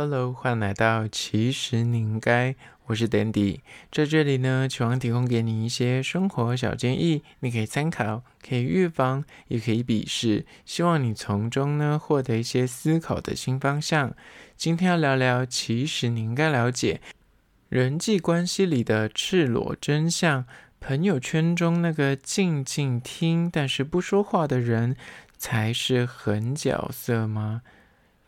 Hello，欢迎来到其实你应该，我是 Dandy，在这里呢，希望提供给你一些生活小建议，你可以参考，可以预防，也可以鄙视，希望你从中呢获得一些思考的新方向。今天要聊聊，其实你应该了解人际关系里的赤裸真相，朋友圈中那个静静听但是不说话的人，才是狠角色吗？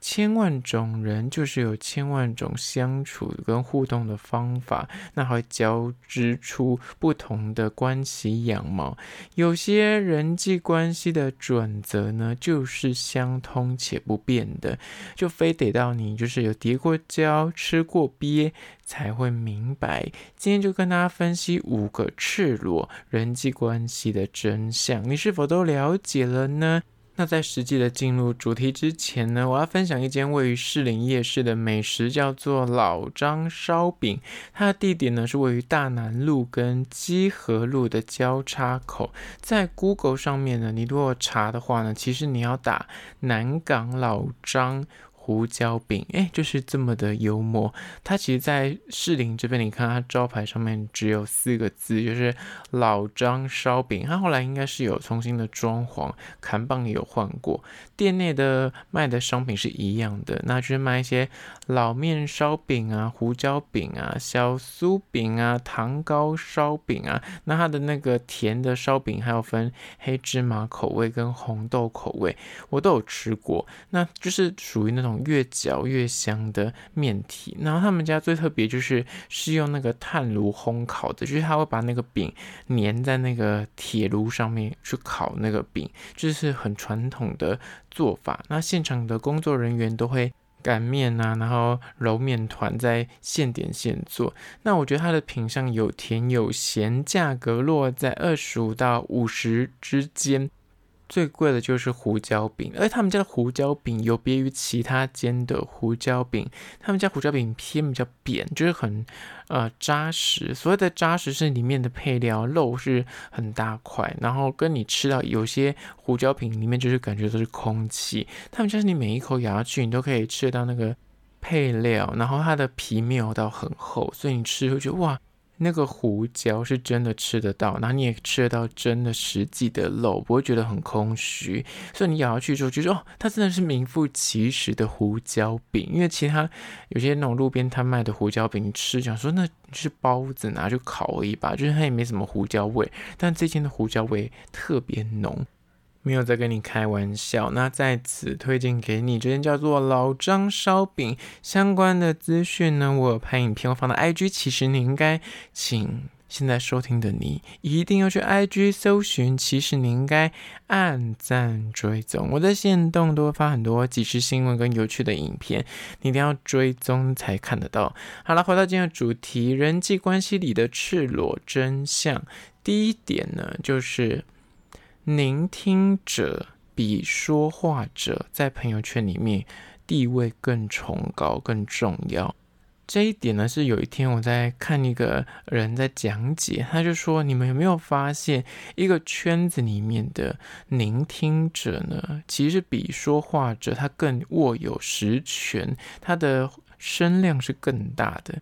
千万种人就是有千万种相处跟互动的方法，那会交织出不同的关系样貌。有些人际关系的准则呢，就是相通且不变的，就非得到你就是有跌过跤、吃过鳖才会明白。今天就跟大家分析五个赤裸人际关系的真相，你是否都了解了呢？那在实际的进入主题之前呢，我要分享一间位于士林夜市的美食，叫做老张烧饼。它的地点呢是位于大南路跟基河路的交叉口。在 Google 上面呢，你如果查的话呢，其实你要打南港老张。胡椒饼，哎，就是这么的幽默。它其实，在士林这边，你看它招牌上面只有四个字，就是老张烧饼。它后来应该是有重新的装潢，看棒也有换过。店内的卖的商品是一样的，那就是卖一些老面烧饼啊、胡椒饼啊、小酥饼啊、糖糕烧饼啊。那它的那个甜的烧饼还有分黑芝麻口味跟红豆口味，我都有吃过。那就是属于那种。越嚼越香的面体，然后他们家最特别就是是用那个炭炉烘烤的，就是他会把那个饼粘在那个铁炉上面去烤那个饼，就是很传统的做法。那现场的工作人员都会擀面啊，然后揉面团，在现点现做。那我觉得它的品相有甜有咸，价格落在二十五到五十之间。最贵的就是胡椒饼，而他们家的胡椒饼有别于其他间的胡椒饼，他们家胡椒饼偏比较扁，就是很呃扎实。所谓的扎实是里面的配料肉是很大块，然后跟你吃到有些胡椒饼里面就是感觉都是空气。他们家是你每一口咬下去，你都可以吃得到那个配料，然后它的皮没有到很厚，所以你吃会觉得哇。那个胡椒是真的吃得到，然后你也吃得到真的实际的肉，不会觉得很空虚。所以你咬下去之后，就说哦，它真的是名副其实的胡椒饼。因为其他有些那种路边摊卖的胡椒饼，你吃想说那是包子拿去烤而已吧，就是它也没什么胡椒味。但这间的胡椒味特别浓。没有在跟你开玩笑，那在此推荐给你，这间叫做老张烧饼相关的资讯呢，我有拍影片，我放到 IG，其实你应该请现在收听的你一定要去 IG 搜寻，其实你应该按赞追踪，我在线动都会发很多即时新闻跟有趣的影片，你一定要追踪才看得到。好了，回到今天的主题，人际关系里的赤裸真相，第一点呢，就是。聆听者比说话者在朋友圈里面地位更崇高、更重要。这一点呢，是有一天我在看一个人在讲解，他就说：你们有没有发现，一个圈子里面的聆听者呢，其实比说话者他更握有实权，他的声量是更大的。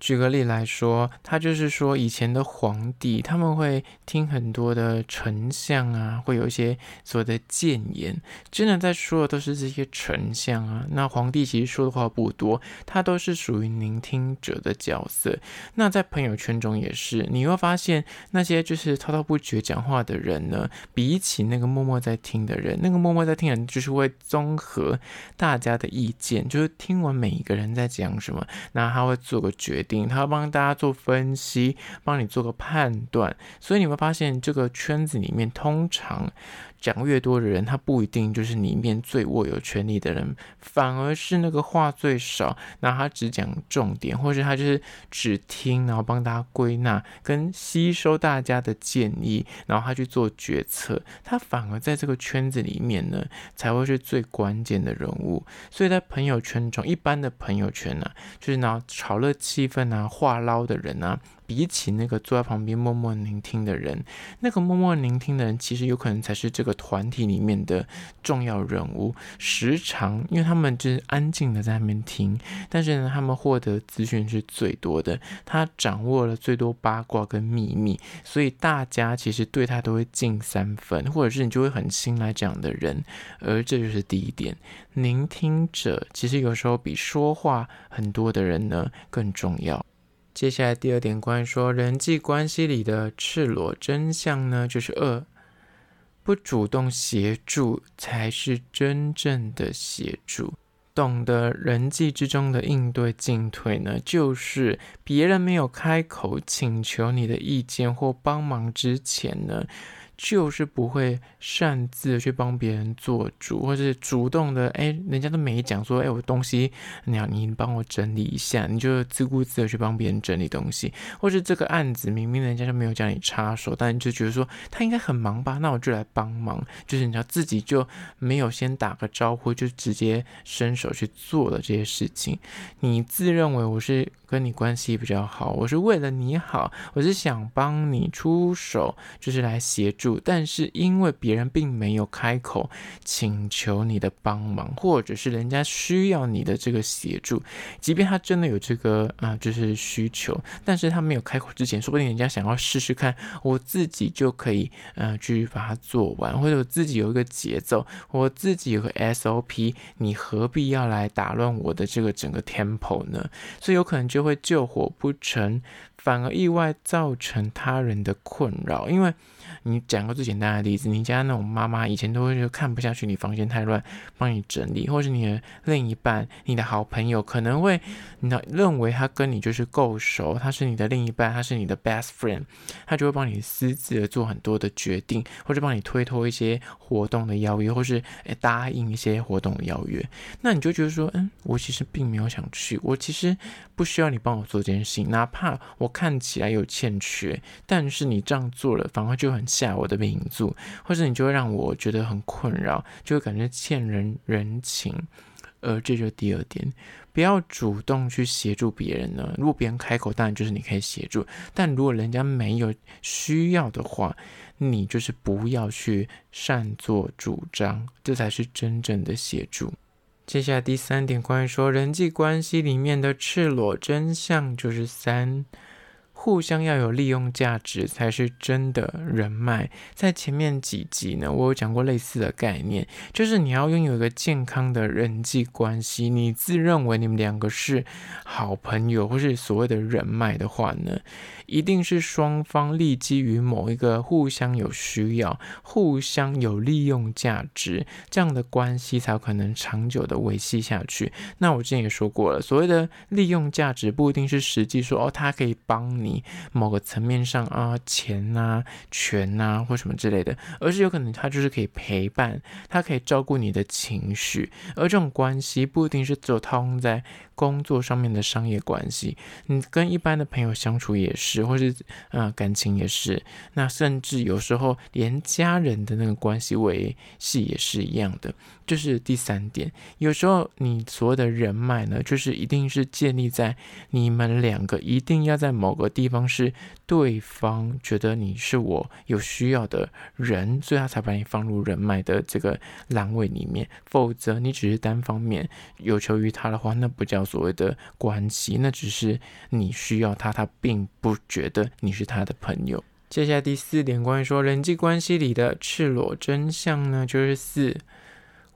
举个例来说，他就是说，以前的皇帝他们会听很多的丞相啊，会有一些所谓的谏言，真的在说的都是这些丞相啊。那皇帝其实说的话不多，他都是属于聆听者的角色。那在朋友圈中也是，你会发现那些就是滔滔不绝讲话的人呢，比起那个默默在听的人，那个默默在听的人就是会综合大家的意见，就是听完每一个人在讲什么，那他会做个决定。他要帮大家做分析，帮你做个判断，所以你会发现这个圈子里面通常。讲越多的人，他不一定就是里面最握有权力的人，反而是那个话最少，那他只讲重点，或是他就是只听，然后帮大家归纳跟吸收大家的建议，然后他去做决策，他反而在这个圈子里面呢，才会是最关键的人物。所以在朋友圈中，一般的朋友圈呢、就是那炒热气氛啊、话唠的人啊。比起那个坐在旁边默默聆听的人，那个默默聆听的人，其实有可能才是这个团体里面的重要人物。时常，因为他们就是安静的在那边听，但是呢，他们获得资讯是最多的，他掌握了最多八卦跟秘密，所以大家其实对他都会敬三分，或者是你就会很信赖这样的人。而这就是第一点，聆听者其实有时候比说话很多的人呢更重要。接下来第二点，关于说人际关系里的赤裸真相呢，就是二，不主动协助才是真正的协助。懂得人际之中的应对进退呢，就是别人没有开口请求你的意见或帮忙之前呢。就是不会擅自去帮别人做主，或是主动的，哎，人家都没讲说，哎，我东西你要你帮我整理一下，你就自顾自的去帮别人整理东西，或是这个案子明明人家就没有叫你插手，但你就觉得说他应该很忙吧，那我就来帮忙，就是你要自己就没有先打个招呼，就直接伸手去做了这些事情，你自认为我是跟你关系比较好，我是为了你好，我是想帮你出手，就是来协助。但是因为别人并没有开口请求你的帮忙，或者是人家需要你的这个协助，即便他真的有这个啊、就是需求，但是他没有开口之前，说不定人家想要试试看，我自己就可以呃去把它做完，或者我自己有一个节奏，我自己有个 SOP，你何必要来打乱我的这个整个 tempo 呢？所以有可能就会救火不成，反而意外造成他人的困扰，因为。你讲个最简单的例子，你家那种妈妈以前都会就看不下去你房间太乱，帮你整理，或是你的另一半、你的好朋友可能会，你认为他跟你就是够熟，他是你的另一半，他是你的 best friend，他就会帮你私自的做很多的决定，或者帮你推脱一些活动的邀约，或是诶答应一些活动的邀约，那你就觉得说，嗯，我其实并没有想去，我其实不需要你帮我做这件事情，哪怕我看起来有欠缺，但是你这样做了，反而就很。下我的名字，或者你就会让我觉得很困扰，就会感觉欠人人情，而这就第二点，不要主动去协助别人呢。如果别人开口，当然就是你可以协助，但如果人家没有需要的话，你就是不要去擅作主张，这才是真正的协助。接下来第三点，关于说人际关系里面的赤裸真相，就是三。互相要有利用价值才是真的人脉。在前面几集呢，我有讲过类似的概念，就是你要拥有一个健康的人际关系，你自认为你们两个是好朋友或是所谓的人脉的话呢，一定是双方立基于某一个互相有需要、互相有利用价值这样的关系，才有可能长久的维系下去。那我之前也说过了，所谓的利用价值不一定是实际说哦，他可以帮你。某个层面上啊，钱呐、权呐，或什么之类的，而是有可能他就是可以陪伴，他可以照顾你的情绪，而这种关系不一定是只有套用在工作上面的商业关系，你跟一般的朋友相处也是，或是啊感情也是，那甚至有时候连家人的那个关系维系也是一样的。就是第三点，有时候你所谓的人脉呢，就是一定是建立在你们两个一定要在某个地方是对方觉得你是我有需要的人，所以他才把你放入人脉的这个栏位里面。否则你只是单方面有求于他的话，那不叫所谓的关系，那只是你需要他，他并不觉得你是他的朋友。接下来第四点，关于说人际关系里的赤裸真相呢，就是四。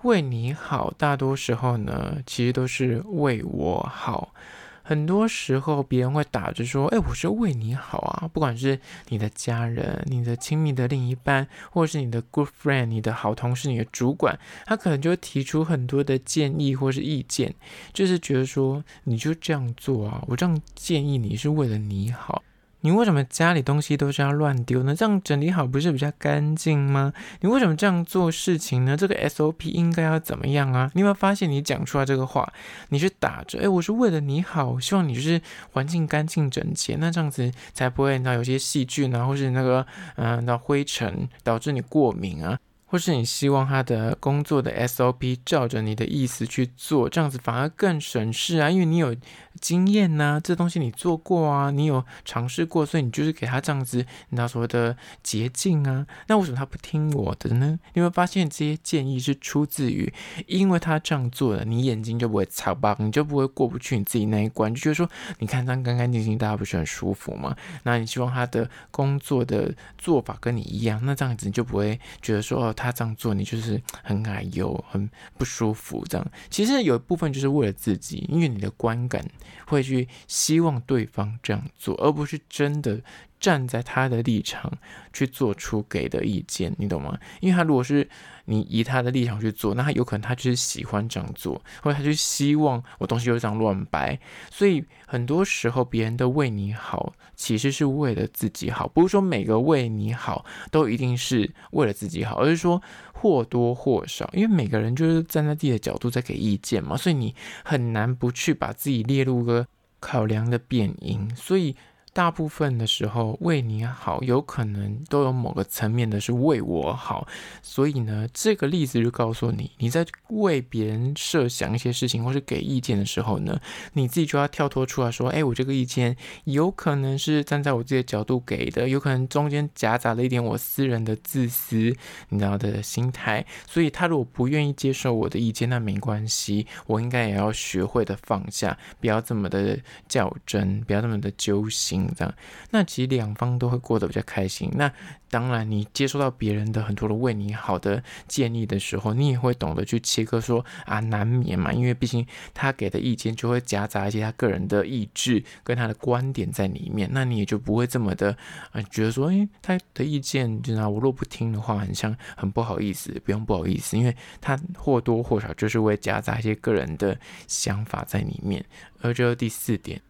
为你好，大多时候呢，其实都是为我好。很多时候，别人会打着说：“哎，我是为你好啊！”不管是你的家人、你的亲密的另一半，或是你的 good friend、你的好同事、你的主管，他可能就会提出很多的建议或是意见，就是觉得说：“你就这样做啊，我这样建议你是为了你好。”你为什么家里东西都是要乱丢呢？这样整理好不是比较干净吗？你为什么这样做事情呢？这个 SOP 应该要怎么样啊？你有没有发现你讲出来这个话，你是打着，诶，我是为了你好，希望你就是环境干净整洁，那这样子才不会，那有些细菌啊，或是那个，嗯、那灰尘导致你过敏啊。或是你希望他的工作的 SOP 照着你的意思去做，这样子反而更省事啊，因为你有经验呐、这东西你做过啊，你有尝试过，所以你就是给他这样子，你知道所谓的捷径啊。那为什么他不听我的呢？你会发现这些建议是出自于，因为他这样做了，你眼睛就不会擦吧，你就不会过不去你自己那一关，就觉得说，你看这样干干净净，大家不是很舒服吗？那你希望他的工作的做法跟你一样，那这样子你就不会觉得说，哦。他这样做，你就是很矮油，很不舒服。这样其实有一部分就是为了自己，因为你的观感会去希望对方这样做，而不是真的站在他的立场去做出给的意见，你懂吗？因为他如果是。你以他的立场去做，那他有可能他就是喜欢这样做，或者他就希望我东西就这样乱摆。所以很多时候别人都为你好，其实是为了自己好。不是说每个为你好都一定是为了自己好，而是说或多或少，因为每个人就是站在自己的角度在给意见嘛，所以你很难不去把自己列入个考量的变因。所以。大部分的时候为你好，有可能都有某个层面的是为我好，所以呢，这个例子就告诉你，你在为别人设想一些事情或是给意见的时候呢，你自己就要跳脱出来说，哎，我这个意见有可能是站在我自己的角度给的，有可能中间夹杂了一点我私人的自私，你知道的心态，所以他如果不愿意接受我的意见，那没关系，我应该也要学会的放下，不要这么的较真，不要这么的揪心。这样，那其实两方都会过得比较开心。那当然，你接收到别人的很多的为你好的建议的时候，你也会懂得去切割，说啊，难免嘛，因为毕竟他给的意见就会夹杂一些他个人的意志跟他的观点在里面。那你也就不会这么的啊，觉得说，诶，他的意见，就那我若不听的话，很像很不好意思。不用不好意思，因为他或多或少就是会夹杂一些个人的想法在里面。而这第四点。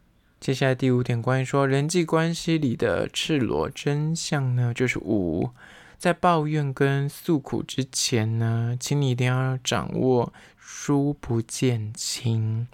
接下来第五点，关于说人际关系里的赤裸真相呢，就是五，在抱怨跟诉苦之前呢，请你一定要掌握疏不见亲。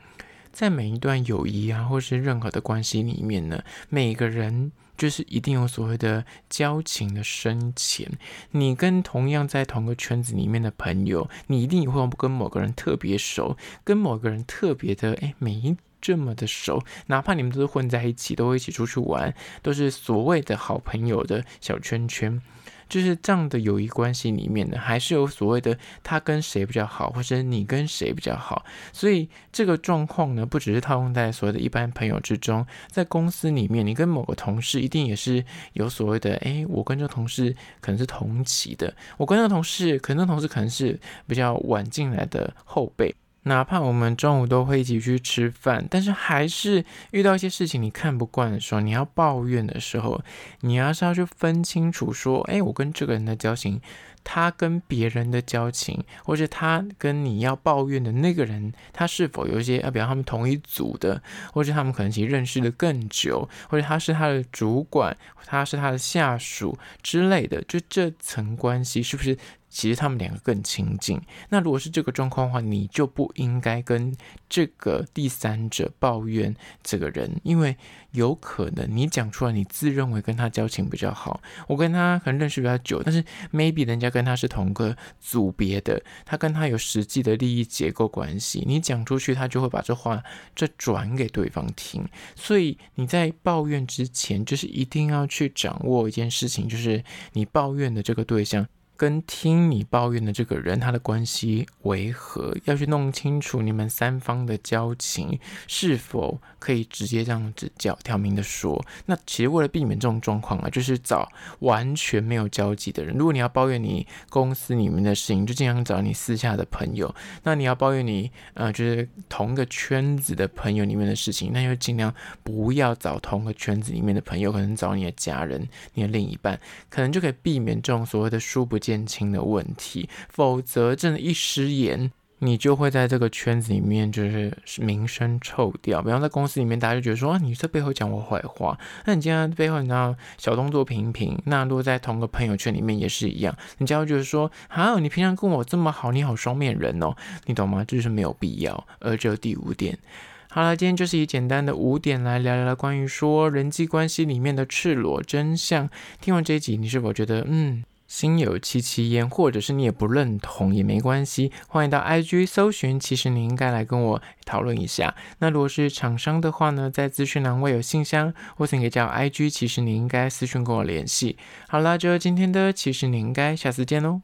在每一段友谊啊，或是任何的关系里面呢，每个人就是一定有所谓的交情的深浅。你跟同样在同个圈子里面的朋友，你一定也会跟某个人特别熟，跟某个人特别的哎，每一。这么的熟，哪怕你们都是混在一起，都会一起出去玩，都是所谓的好朋友的小圈圈，就是这样的友谊关系里面呢，还是有所谓的他跟谁比较好，或者你跟谁比较好。所以这个状况呢，不只是套用在所谓的一般朋友之中，在公司里面，你跟某个同事一定也是有所谓的，诶，我跟这个同事可能是同期的，我跟那个同事，可能那个同事可能是比较晚进来的后辈。哪怕我们中午都会一起去吃饭，但是还是遇到一些事情你看不惯的时候，你要抱怨的时候，你要是要去分清楚说，哎，我跟这个人的交情，他跟别人的交情，或者他跟你要抱怨的那个人，他是否有一些啊，比方他们同一组的，或者他们可能其实认识的更久，或者他是他的主管，他是他的下属之类的，就这层关系是不是？其实他们两个更亲近。那如果是这个状况的话，你就不应该跟这个第三者抱怨这个人，因为有可能你讲出来，你自认为跟他交情比较好，我跟他可能认识比较久，但是 maybe 人家跟他是同个组别的，他跟他有实际的利益结构关系，你讲出去，他就会把这话这转给对方听。所以你在抱怨之前，就是一定要去掌握一件事情，就是你抱怨的这个对象。跟听你抱怨的这个人，他的关系为何？要去弄清楚你们三方的交情是否可以直接这样子叫挑明的说。那其实为了避免这种状况啊，就是找完全没有交集的人。如果你要抱怨你公司里面的事情，就尽量找你私下的朋友。那你要抱怨你呃，就是同个圈子的朋友里面的事情，那就尽量不要找同个圈子里面的朋友，可能找你的家人、你的另一半，可能就可以避免这种所谓的疏不减轻的问题，否则真的，一失言，你就会在这个圈子里面就是名声臭掉。比方在公司里面，大家就觉得说，你在背后讲我坏话，那你今天背后你知道小动作频频，那如果在同个朋友圈里面也是一样，人家会觉得说，啊，你平常跟我这么好，你好双面人哦，你懂吗？这就是没有必要。而这第五点，好了，今天就是以简单的五点来聊聊关于说人际关系里面的赤裸真相。听完这一集，你是否觉得，嗯？心有戚戚焉，或者是你也不认同也没关系，欢迎到 IG 搜寻，其实你应该来跟我讨论一下。那如果是厂商的话呢，在资讯栏位有信箱，或者你可以叫 IG，其实你应该私讯跟我联系。好啦，就今天的，其实你应该下次见喽。